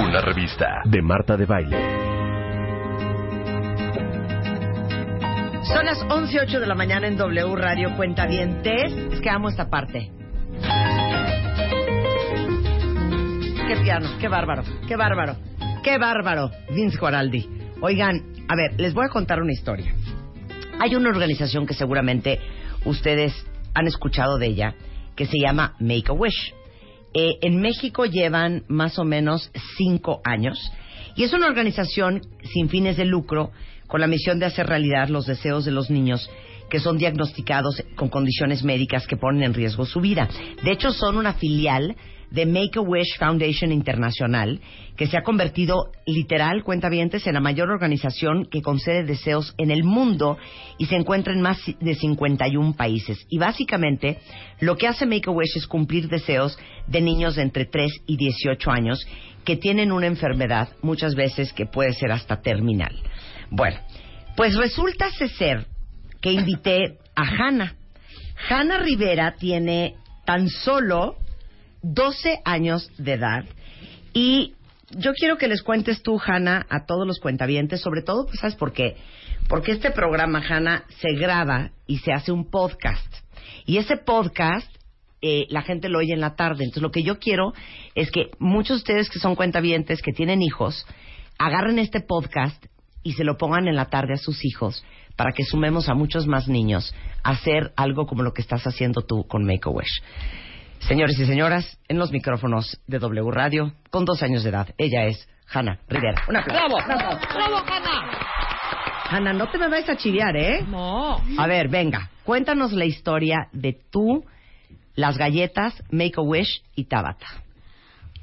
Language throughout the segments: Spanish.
Una revista de Marta de Baile. Son las 11.08 de la mañana en W Radio Cuenta Dientes. Es que amo esta parte. Qué piano, qué bárbaro, qué bárbaro, qué bárbaro, Vince Guaraldi. Oigan, a ver, les voy a contar una historia. Hay una organización que seguramente ustedes han escuchado de ella, que se llama Make a Wish. Eh, en México llevan más o menos cinco años y es una organización sin fines de lucro con la misión de hacer realidad los deseos de los niños que son diagnosticados con condiciones médicas que ponen en riesgo su vida. De hecho, son una filial de Make a Wish Foundation Internacional, que se ha convertido literal, cuentavientes, en la mayor organización que concede deseos en el mundo y se encuentra en más de 51 países. Y básicamente, lo que hace Make a Wish es cumplir deseos de niños de entre 3 y 18 años que tienen una enfermedad, muchas veces que puede ser hasta terminal. Bueno, pues resulta ser que invité a Hanna. Hanna Rivera tiene tan solo 12 años de edad y yo quiero que les cuentes tú, Hanna, a todos los cuentavientes, sobre todo, pues, ¿sabes por qué? Porque este programa, Hanna, se graba y se hace un podcast. Y ese podcast, eh, la gente lo oye en la tarde. Entonces, lo que yo quiero es que muchos de ustedes que son cuentavientes, que tienen hijos, agarren este podcast y se lo pongan en la tarde a sus hijos para que sumemos a muchos más niños a hacer algo como lo que estás haciendo tú con Make-A-Wish. Señores y señoras, en los micrófonos de W Radio, con dos años de edad, ella es Hanna Rivera. Un aplauso. ¡Bravo! ¡Bravo, Hanna! Hanna, no te me vayas a chiviar, ¿eh? No. A ver, venga, cuéntanos la historia de tú, las galletas, Make-A-Wish y Tabata.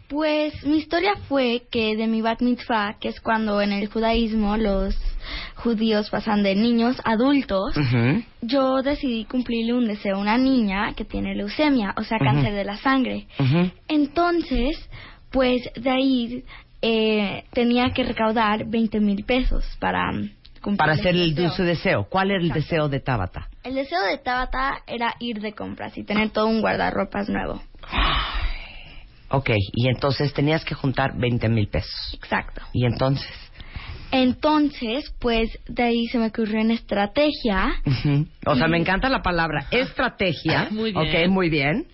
Pues mi historia fue que de mi bat mitzvah, que es cuando en el judaísmo los judíos pasan de niños a adultos, yo decidí cumplirle un deseo a una niña que tiene leucemia, o sea, cáncer de la sangre. Entonces, pues de ahí eh, tenía que recaudar 20 mil pesos para mm, cumplir Para hacer el deseo. dulce deseo. ¿Cuál era el Exacto. deseo de Tabata? El deseo de Tabata era ir de compras y tener todo un guardarropas nuevo. Ok, y entonces tenías que juntar 20 mil pesos. Exacto. Y entonces. Entonces, pues de ahí se me ocurrió una estrategia. O sea, me encanta la palabra estrategia. Muy bien. Ok, muy bien.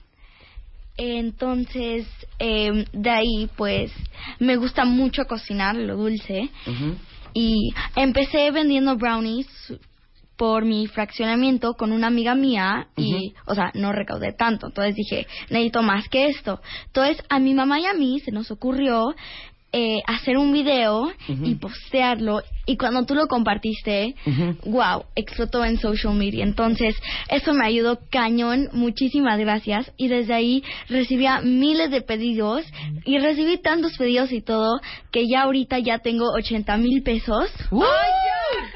Entonces, eh, de ahí, pues, me gusta mucho cocinar lo dulce. Y empecé vendiendo brownies por mi fraccionamiento con una amiga mía y, o sea, no recaudé tanto. Entonces dije, necesito más que esto. Entonces, a mi mamá y a mí se nos ocurrió eh, hacer un video y postearlo. Y cuando tú lo compartiste, wow, explotó en social media. Entonces, eso me ayudó cañón. Muchísimas gracias. Y desde ahí recibía miles de pedidos y recibí tantos pedidos y todo que ya ahorita ya tengo 80 mil pesos. Muy bien,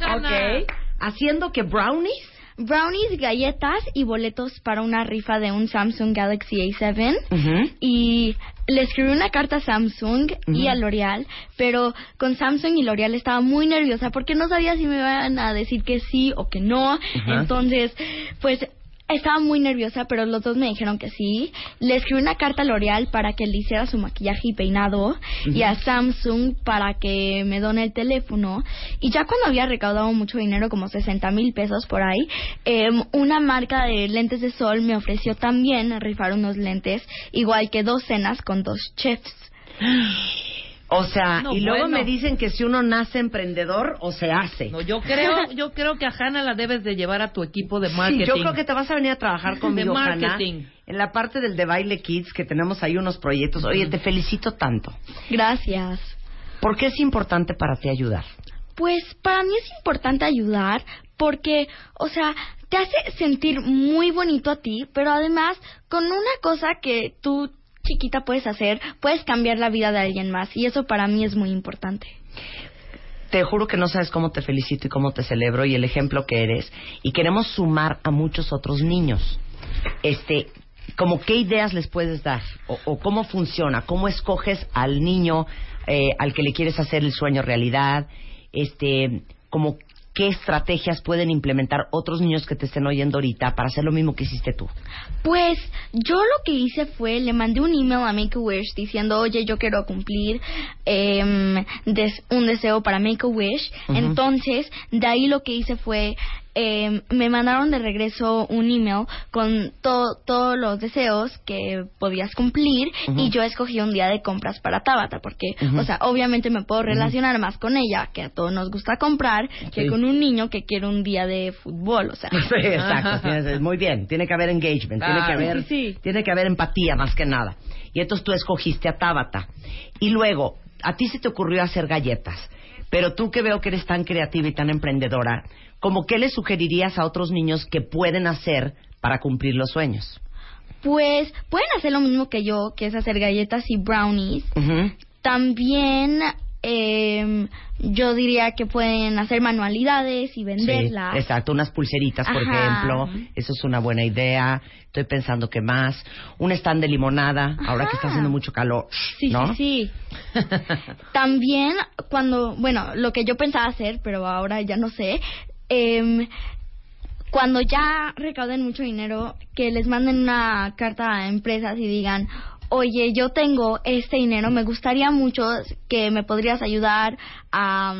Hanna. Ok. Haciendo que brownies. Brownies, galletas y boletos para una rifa de un Samsung Galaxy A7. Ujú. Y le escribí una carta a Samsung y a L'Oreal, pero con Samsung y L'Oreal estaba muy nerviosa porque no sabía si me iban a decir que sí o que no. Entonces, pues estaba muy nerviosa, pero los dos me dijeron que sí. Le escribí una carta a L'Oreal para que le hiciera su maquillaje y peinado y a Samsung para que me done el teléfono. Y ya cuando había recaudado mucho dinero, como 60 mil pesos por ahí, em, una marca de lentes de sol me ofreció también rifar unos lentes, igual que dos cenas con dos chefs. O sea, No, y luego bueno. me dicen que si uno nace emprendedor o se hace. No, yo creo, yo creo que a Hannah la debes de llevar a tu equipo de marketing. Sí, yo creo que te vas a venir a trabajar conmigo, De Hanna, marketing. en la parte del de baile kids que tenemos ahí unos proyectos. Oye, te felicito tanto. Gracias. ¿Por qué es importante para ti ayudar? Pues para mí es importante ayudar porque, o sea, te hace sentir muy bonito a ti, pero además con una cosa que tú chiquita puedes hacer, puedes cambiar la vida de alguien más y eso para mí es muy importante. Te juro que no sabes cómo te felicito y cómo te celebro y el ejemplo que eres. Y queremos sumar a muchos otros niños. Este, como qué ideas les puedes dar o, o cómo funciona, cómo escoges al niño eh, al que le quieres hacer el sueño realidad, este, como qué estrategias pueden implementar otros niños que te estén oyendo ahorita para hacer lo mismo que hiciste tú. Pues yo lo que hice fue, le mandé un email a Make-A-Wish diciendo, oye, yo quiero cumplir em, des- un deseo para Make-A-Wish. Entonces, de ahí lo que hice fue, em, me mandaron de regreso un email con to- todos los deseos que podías cumplir y yo escogí un día de compras para Tabata porque, o sea, obviamente me puedo relacionar más con ella, que a todos nos gusta comprar, que con un niño que quiere un día de fútbol, o sea. Sí, exacto. tienes- muy bien. Tiene que haber engagement, tiene que haber, Sí, sí. tiene que haber empatía más que nada. Y entonces tú escogiste a Tabata. Y luego, a ti se te ocurrió hacer galletas. Pero tú que veo que eres tan creativa y tan emprendedora, ¿cómo qué le sugerirías a otros niños que pueden hacer para cumplir los sueños? Pues pueden hacer lo mismo que yo, que es hacer galletas y brownies. También em, yo diría que pueden hacer manualidades y venderlas. Sí, exacto, unas pulseritas, por Ajá. ejemplo. Eso es una buena idea. Estoy pensando que más. Un stand de limonada, ahora que está haciendo mucho calor. Sí, ¿no? sí, sí. También cuando, bueno, lo que yo pensaba hacer, pero ahora ya no sé, em, cuando ya recauden mucho dinero, que les manden una carta a empresas y digan, oye, yo tengo este dinero, me gustaría mucho que me podrías ayudar a,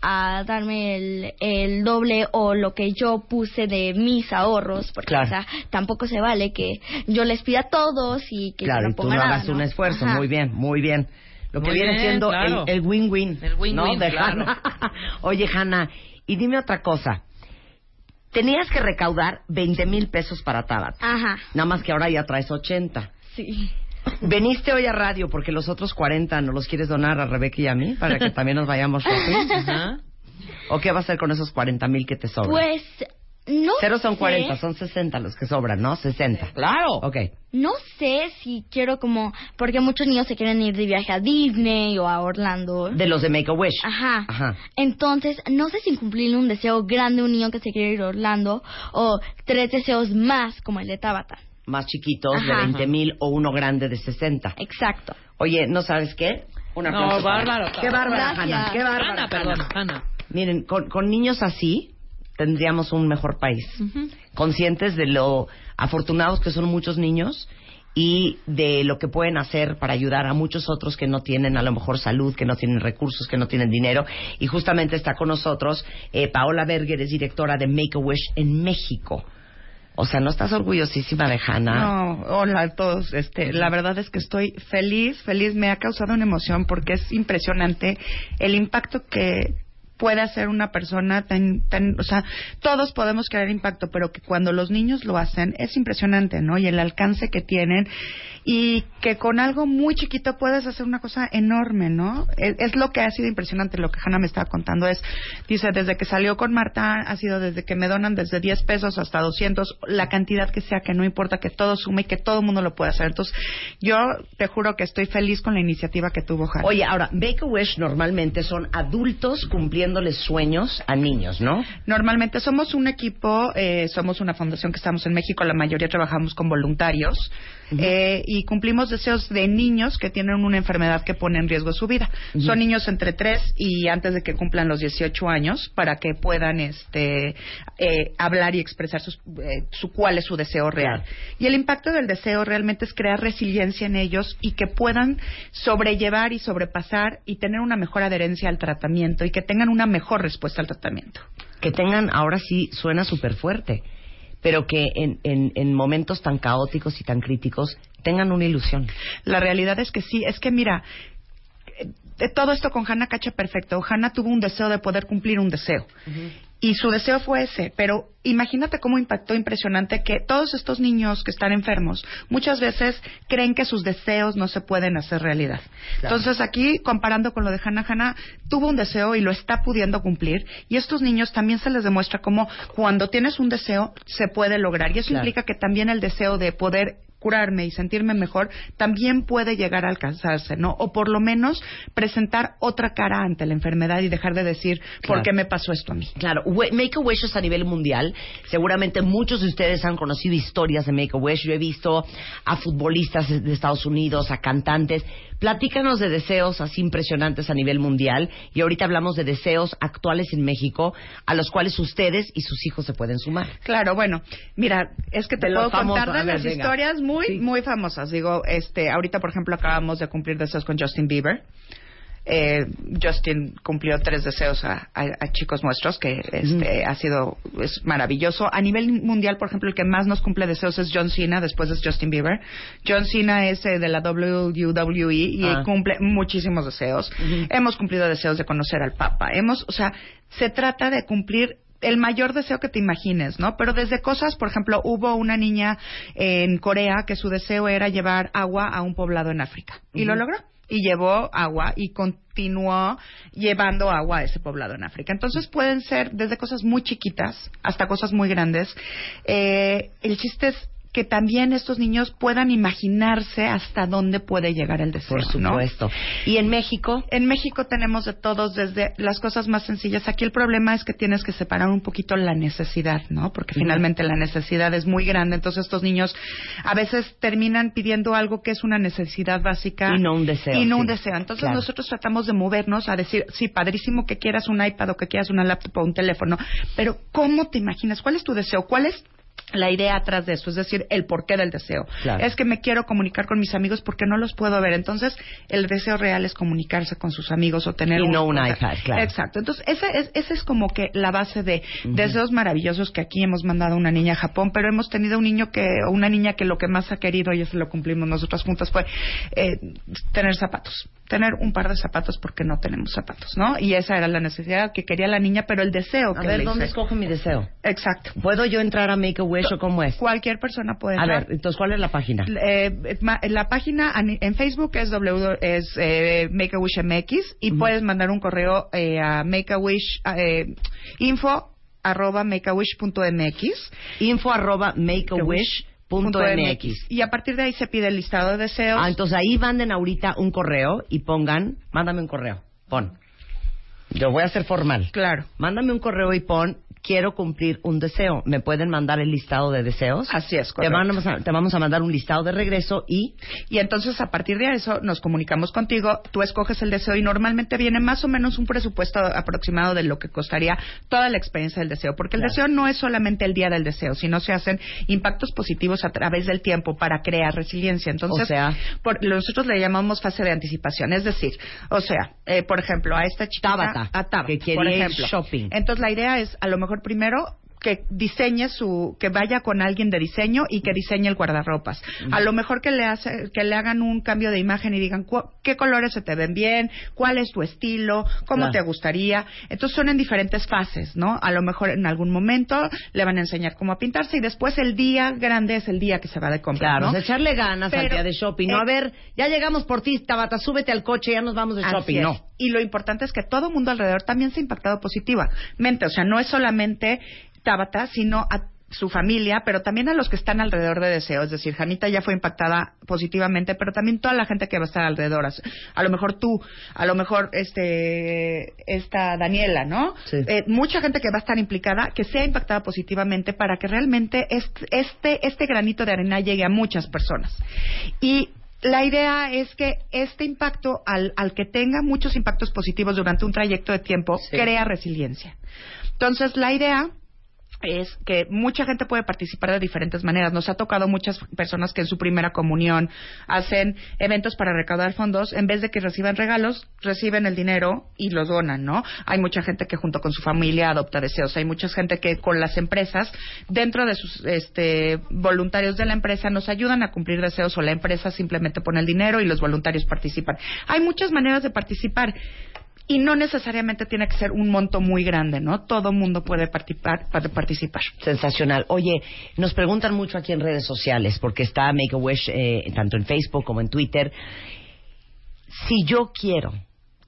a darme el, el doble o lo que yo puse de mis ahorros, porque Claro. o sea, tampoco se vale que yo les pida a todos y que claro, yo y tú no nada, hagas ¿no? un esfuerzo. Ajá. Muy bien, muy bien. Lo que Muy viene bien, siendo claro. el, win-win. El win-win, ¿no? De claro. Hanna. Oye, Hanna, y dime otra cosa. Tenías que recaudar 20 mil pesos para Tabata. Ajá, Nada más que ahora ya traes 80. sí. Veniste hoy a radio porque los otros 40 no los quieres donar a Rebeca y a mí para que también nos vayamos shopping. Ajá. ¿O qué va a hacer con esos 40 mil que te sobran? Pues no Cero son sé, 40, son 60 los que sobran, ¿no? 60. Claro. Ok. No sé si quiero como porque muchos niños se quieren ir de viaje a Disney o a Orlando. De los de Make-A-Wish. Ajá. Ajá. Entonces, no sé si cumplir un deseo grande de un niño que se quiere ir a Orlando o tres deseos más como el de Tabata. Más chiquitos de Ajá. 20 mil o uno grande de 60. Exacto. Oye, ¿no sabes qué? Un No, bárbaro. Qué bárbara. Hanna. Qué bárbara, Ana, perdón, Ana. Miren, con, con niños así tendríamos un mejor país. Conscientes de lo afortunados que son muchos niños y de lo que pueden hacer para ayudar a muchos otros que no tienen a lo mejor salud, que no tienen recursos, que no tienen dinero. Y justamente está con nosotros eh, Paola Berger, es directora de Make-A-Wish en México. O sea, ¿no estás orgullosísima de Hannah? No, hola a todos. Este, la verdad es que estoy feliz, feliz. Me ha causado una emoción porque es impresionante el impacto que puede hacer una persona tan, tan, o sea, todos podemos crear impacto, pero que cuando los niños lo hacen es impresionante, ¿no? Y el alcance que tienen y que con algo muy chiquito puedes hacer una cosa enorme, ¿no? Es, lo que ha sido impresionante, lo que Hanna me estaba contando es, dice, desde que salió con Marta, ha sido desde que me donan desde 10 pesos hasta 200, la cantidad que sea, que no importa, que todo sume y que todo el mundo lo pueda hacer. Entonces, yo te juro que estoy feliz con la iniciativa que tuvo Hanna. Oye, ahora, Make-A-Wish normalmente son adultos cumpliéndoles sueños a niños, ¿no? Normalmente somos un equipo, eh, somos una fundación que estamos en México, la mayoría trabajamos con voluntarios. Eh, y cumplimos deseos de niños que tienen una enfermedad que pone en riesgo su vida. Son niños entre 3 y antes de que cumplan los 18 años para que puedan este, eh, hablar y expresar sus- eh, su, cuál es su deseo real. Y el impacto del deseo realmente es crear resiliencia en ellos y que puedan sobrellevar y sobrepasar y tener una mejor adherencia al tratamiento y que tengan una mejor respuesta al tratamiento. Que tengan, ahora sí suena súper fuerte, pero que en, en, en momentos tan caóticos y tan críticos tengan una ilusión. La realidad es que sí, es que mira, eh, todo esto con Hannah cacha perfecto. Hannah tuvo un deseo de poder cumplir un deseo. Y su deseo fue ese, pero imagínate cómo impactó impresionante que todos estos niños que están enfermos muchas veces creen que sus deseos no se pueden hacer realidad. Entonces aquí, comparando con lo de Hannah, Hannah tuvo un deseo y lo está pudiendo cumplir y estos niños también se les demuestra cómo cuando tienes un deseo se puede lograr y eso Claro. implica que también el deseo de poder curarme y sentirme mejor también puede llegar a alcanzarse, ¿no? O por lo menos presentar otra cara ante la enfermedad y dejar de decir, Claro. ¿por qué me pasó esto a mí? Claro, we- Make-A-Wish es a nivel mundial. Seguramente muchos de ustedes han conocido historias de Make-A-Wish. Yo he visto a futbolistas de Estados Unidos, a cantantes. Platícanos de deseos así impresionantes a nivel mundial. Y ahorita hablamos de deseos actuales en México, a los cuales ustedes y sus hijos se pueden sumar. Claro, bueno, mira, es que te De puedo contar de las venga. historias muy, Sí. muy famosas. Digo, este, ahorita, por ejemplo, acabamos de cumplir deseos con Justin Bieber. Eh, Justin cumplió tres deseos a, a- a chicos nuestros, que este, ha sido es maravilloso. A nivel mundial, por ejemplo, el que más nos cumple deseos es John Cena, después es Justin Bieber. John Cena es eh, de la WWE y Ah. cumple muchísimos deseos. Hemos cumplido deseos de conocer al Papa. Hemos, o sea, se trata de cumplir el mayor deseo que te imagines, ¿no? Pero desde cosas, por ejemplo, hubo una niña en Corea que su deseo era llevar agua a un poblado en África y lo logró. Y llevó agua y continuó llevando agua a ese poblado en África. Entonces pueden ser desde cosas muy chiquitas hasta cosas muy grandes. Eh, el chiste es que también estos niños puedan imaginarse hasta dónde puede llegar el deseo. Por ¿no? supuesto. Y en México, En México tenemos de todos, desde las cosas más sencillas. Aquí el problema es que tienes que separar un poquito la necesidad, ¿no? Porque finalmente la necesidad es muy grande. Entonces estos niños a veces terminan pidiendo algo que es una necesidad básica. Y no un deseo, Y no sí. un deseo. Entonces Claro. nosotros tratamos de movernos a decir, sí, padrísimo que quieras un iPad o que quieras una laptop o un teléfono, pero ¿cómo te imaginas? ¿Cuál es tu deseo? ¿Cuál es la idea atrás de eso, es decir, el porqué del deseo. Claro. Es que me quiero comunicar con mis amigos porque no los puedo ver. Entonces, el deseo real es comunicarse con sus amigos o tener Y no un iPad, claro. Exacto. Entonces, ese es, ese es como que la base de deseos maravillosos que aquí hemos mandado a una niña a Japón, pero hemos tenido un niño que, o una niña que lo que más ha querido, y eso lo cumplimos nosotras juntas, fue eh, tener zapatos. Tener un par de zapatos porque no tenemos zapatos, ¿no? Y esa era la necesidad que quería la niña, pero el deseo a que ver, le ¿dónde hice- escojo mi deseo? Exacto. ¿Puedo yo entrar a Make-A-Wish o cómo es? Cualquier persona puede A entrar. ver, entonces, ¿cuál es la página? Eh, la página en Facebook es, w, es eh, Make a Wish MX y puedes mandar un correo eh, a Make a Wish eh, info arroba makeawish.mx Info arroba makeawish.mx. y a partir de ahí se pide el listado de deseos. Ah, entonces ahí manden ahorita un correo y pongan, mándame un correo, pon. Yo voy a ser formal. Claro. Mándame un correo y pon, quiero cumplir un deseo. ¿Me pueden mandar el listado de deseos? Así es, Te vamos, a, te vamos a mandar un listado de regreso y Y entonces a partir de eso nos comunicamos contigo, tú escoges el deseo y normalmente viene más o menos un presupuesto aproximado de lo que costaría toda la experiencia del deseo, porque el Claro. deseo no es solamente el día del deseo, sino se hacen impactos positivos a través del tiempo para crear resiliencia. Entonces, O sea- por- nosotros le llamamos fase de anticipación, es decir, o sea, eh, por ejemplo, a esta chica Tabata, a Tabata, que quería por ir ejemplo. shopping. Entonces la idea es a lo mejor primero que diseñe su que vaya con alguien de diseño y que diseñe el guardarropas. A lo mejor que le hace que le hagan un cambio de imagen y digan "Cu- qué colores se te ven bien, cuál es tu estilo, cómo Claro. te gustaría. Entonces son en diferentes fases, ¿no? A lo mejor en algún momento le van a enseñar cómo a pintarse y después el día grande es el día que se va de compras, Claro, ¿no? o sea, echarle ganas al Pero, día de shopping. No, eh, a ver, ya llegamos por ti, Tabata, súbete al coche, ya nos vamos de shopping. No. Y lo importante es que todo mundo alrededor también se ha impactado positivamente. O sea, no es solamente Tabata, sino a su familia, pero también a los que están alrededor de Deseo. Es decir, Janita ya fue impactada positivamente, pero también toda la gente que va a estar alrededor. A lo mejor tú, a lo mejor este esta Daniela, ¿no? Sí. Eh, mucha gente que va a estar implicada, que sea impactada positivamente para que realmente este, este, este granito de arena llegue a muchas personas. Y la idea es que este impacto, al, al que tenga muchos impactos positivos durante un trayecto de tiempo, Sí. crea resiliencia. Entonces, la idea es que mucha gente puede participar de diferentes maneras. Nos ha tocado muchas personas que en su primera comunión hacen eventos para recaudar fondos. En vez de que reciban regalos, reciben el dinero y lo donan, ¿no? Hay mucha gente que junto con su familia adopta deseos. Hay mucha gente que con las empresas, dentro de sus este, voluntarios de la empresa, nos ayudan a cumplir deseos o la empresa simplemente pone el dinero y los voluntarios participan. Hay muchas maneras de participar. Y no necesariamente tiene que ser un monto muy grande, ¿no? Todo mundo puede participar. Sensacional. Oye, nos preguntan mucho aquí en redes sociales, porque está Make a Wish eh, tanto en Facebook como en Twitter. Si yo quiero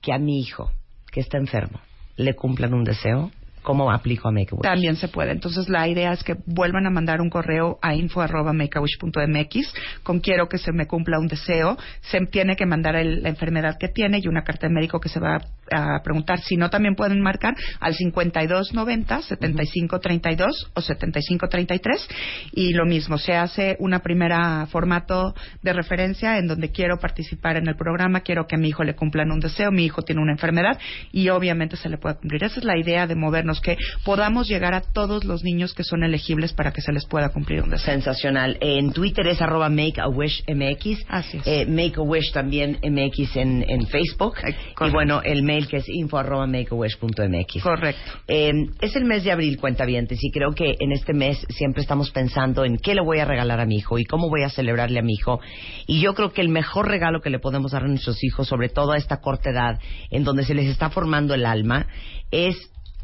que a mi hijo, que está enfermo, le cumplan un deseo, ¿cómo aplico a Make a? También se puede. Entonces, la idea es que vuelvan a mandar un correo a info.makeawish.mx con quiero que se me cumpla un deseo. Se tiene que mandar el- la enfermedad que tiene y una carta de médico que se va a preguntar. Si no, también pueden marcar al 5290, 7532 o 7533. Y lo mismo, se hace una primera formato de referencia en donde quiero participar en el programa, quiero que a mi hijo le cumplan un deseo, mi hijo tiene una enfermedad y obviamente se le puede cumplir. Esa es la idea de movernos, que podamos llegar a todos los niños que son elegibles para que se les pueda cumplir un deseo. Sensacional. En Twitter es arroba Make a Wish MX. Así es. Eh, Make a Wish también MX en, en Facebook. Eh, y bueno, el mail que es info arroba makeawish.mx. Correcto. Eh, es el mes de abril, cuentavientes, y creo que en este mes siempre estamos pensando en qué le voy a regalar a mi hijo y cómo voy a celebrarle a mi hijo. Y yo creo que el mejor regalo que le podemos dar a nuestros hijos, sobre todo a esta corta edad, en donde se les está formando el alma, es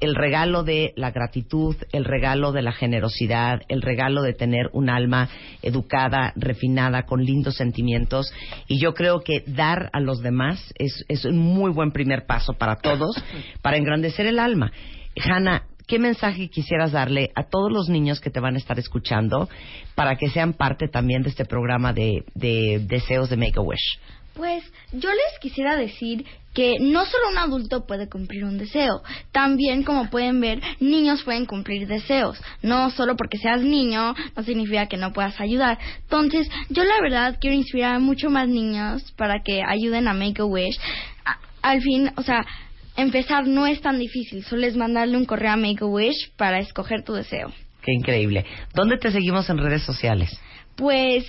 el regalo de la gratitud, el regalo de la generosidad, el regalo de tener un alma educada, refinada, con lindos sentimientos. Y yo creo que dar a los demás es, un muy buen primer paso para todos, para engrandecer el alma. Hanna, ¿qué mensaje quisieras darle a todos los niños que te van a estar escuchando para que sean parte también de este programa de, de deseos de Make a Wish? Pues yo les quisiera decir que no solo un adulto puede cumplir un deseo, también como pueden ver, niños pueden cumplir deseos. No solo porque seas niño no significa que no puedas ayudar. Entonces, yo la verdad quiero inspirar a mucho más niños para que ayuden a Make a Wish. A- al fin, o sea, empezar no es tan difícil, solo es mandarle un correo a Make a Wish para escoger tu deseo. Qué increíble. ¿Dónde te seguimos en redes sociales? Pues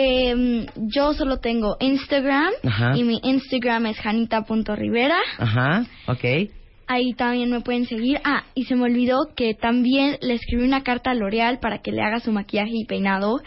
em, yo solo tengo Instagram Ajá. y mi Instagram es janita.rivera. Ajá, ok. Ahí también me pueden seguir. Ah, y se me olvidó que también le escribí una carta a L'Oreal para que le haga su maquillaje y peinado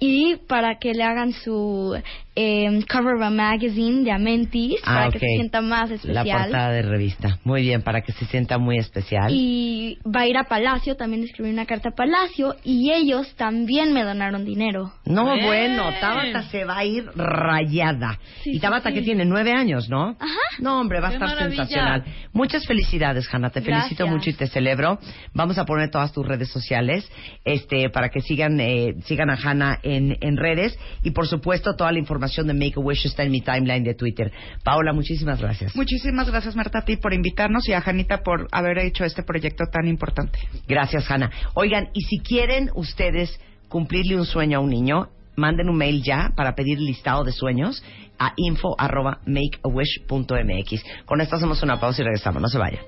y para que le hagan su em, cover of a magazine de Amentis Ah, para que se sienta más La especial. portada de revista. Muy bien, para que se sienta muy especial. Y va a ir a Palacio, también escribí una carta a Palacio y ellos también me donaron dinero. No, Bien. bueno, Tabata se va a ir rayada. Sí, y Tabata sí. que tiene nueve años, ¿no? Ajá. No, hombre, va a Qué estar maravilla. sensacional. Muchas felicidades, Hanna. Te felicito mucho y te celebro. Vamos a poner todas tus redes sociales este, para que sigan, eh, sigan a Hanna en, en redes. Y por supuesto, toda la información de Make a Wish está en mi timeline de Twitter. Paola, muchísimas gracias. Muchísimas gracias, Marta, a ti por invitarnos y a Janita por haber hecho este proyecto tan importante. Gracias, Hanna. Oigan, y si quieren ustedes cumplirle un sueño a un niño, manden un mail ya para pedir listado de sueños a info@makeawish.mx. Con esto hacemos una pausa y regresamos. No se vayan.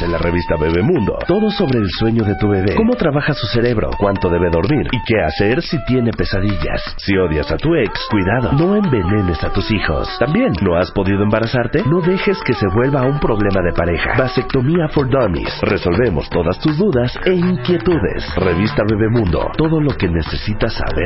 En la revista Bebemundo, todo sobre el sueño de tu bebé, cómo trabaja su cerebro, cuánto debe dormir y qué hacer si tiene pesadillas. Si odias a tu ex, cuidado, no envenenes a tus hijos. También, ¿no has podido embarazarte? No dejes que se vuelva un problema de pareja. Vasectomía for Dummies. Resolvemos todas tus dudas e inquietudes. Revista Bebemundo, todo lo que necesitas saber